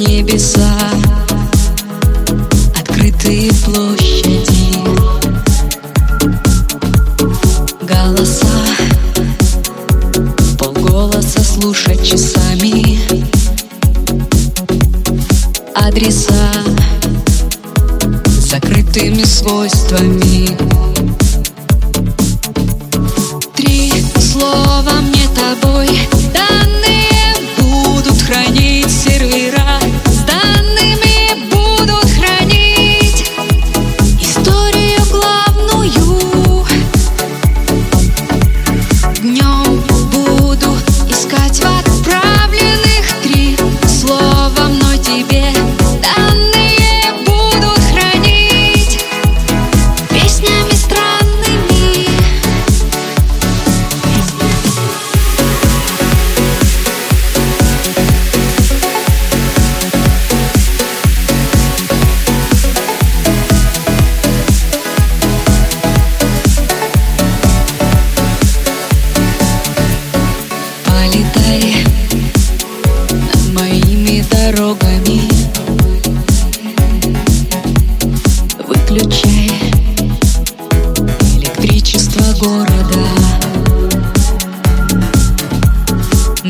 небеса, открытые площади, голоса, полголоса слушать часами, адреса закрытыми свойствами. Три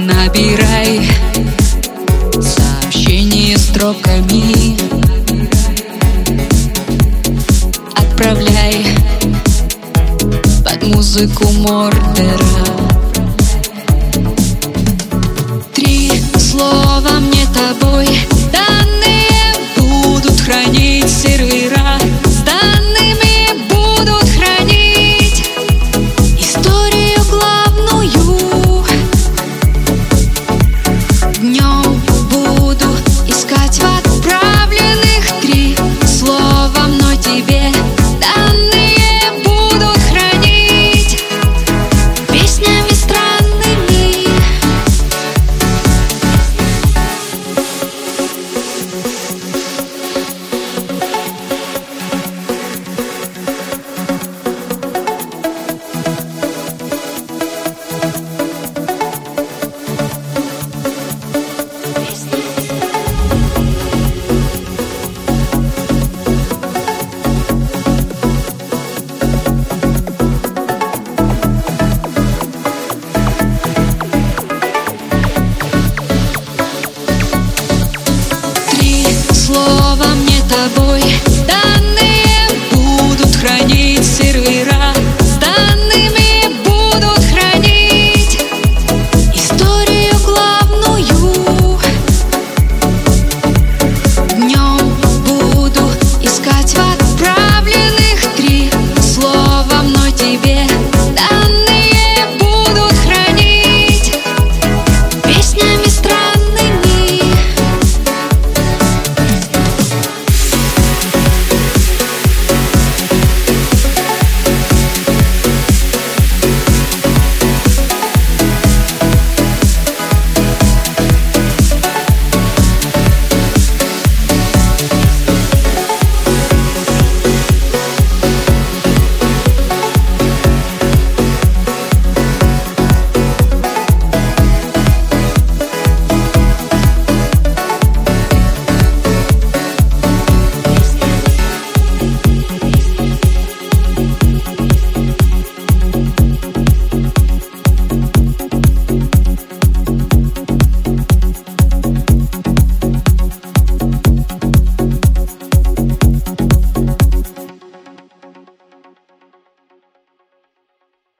Набирай сообщение строками. Отправляй под музыку Мордера.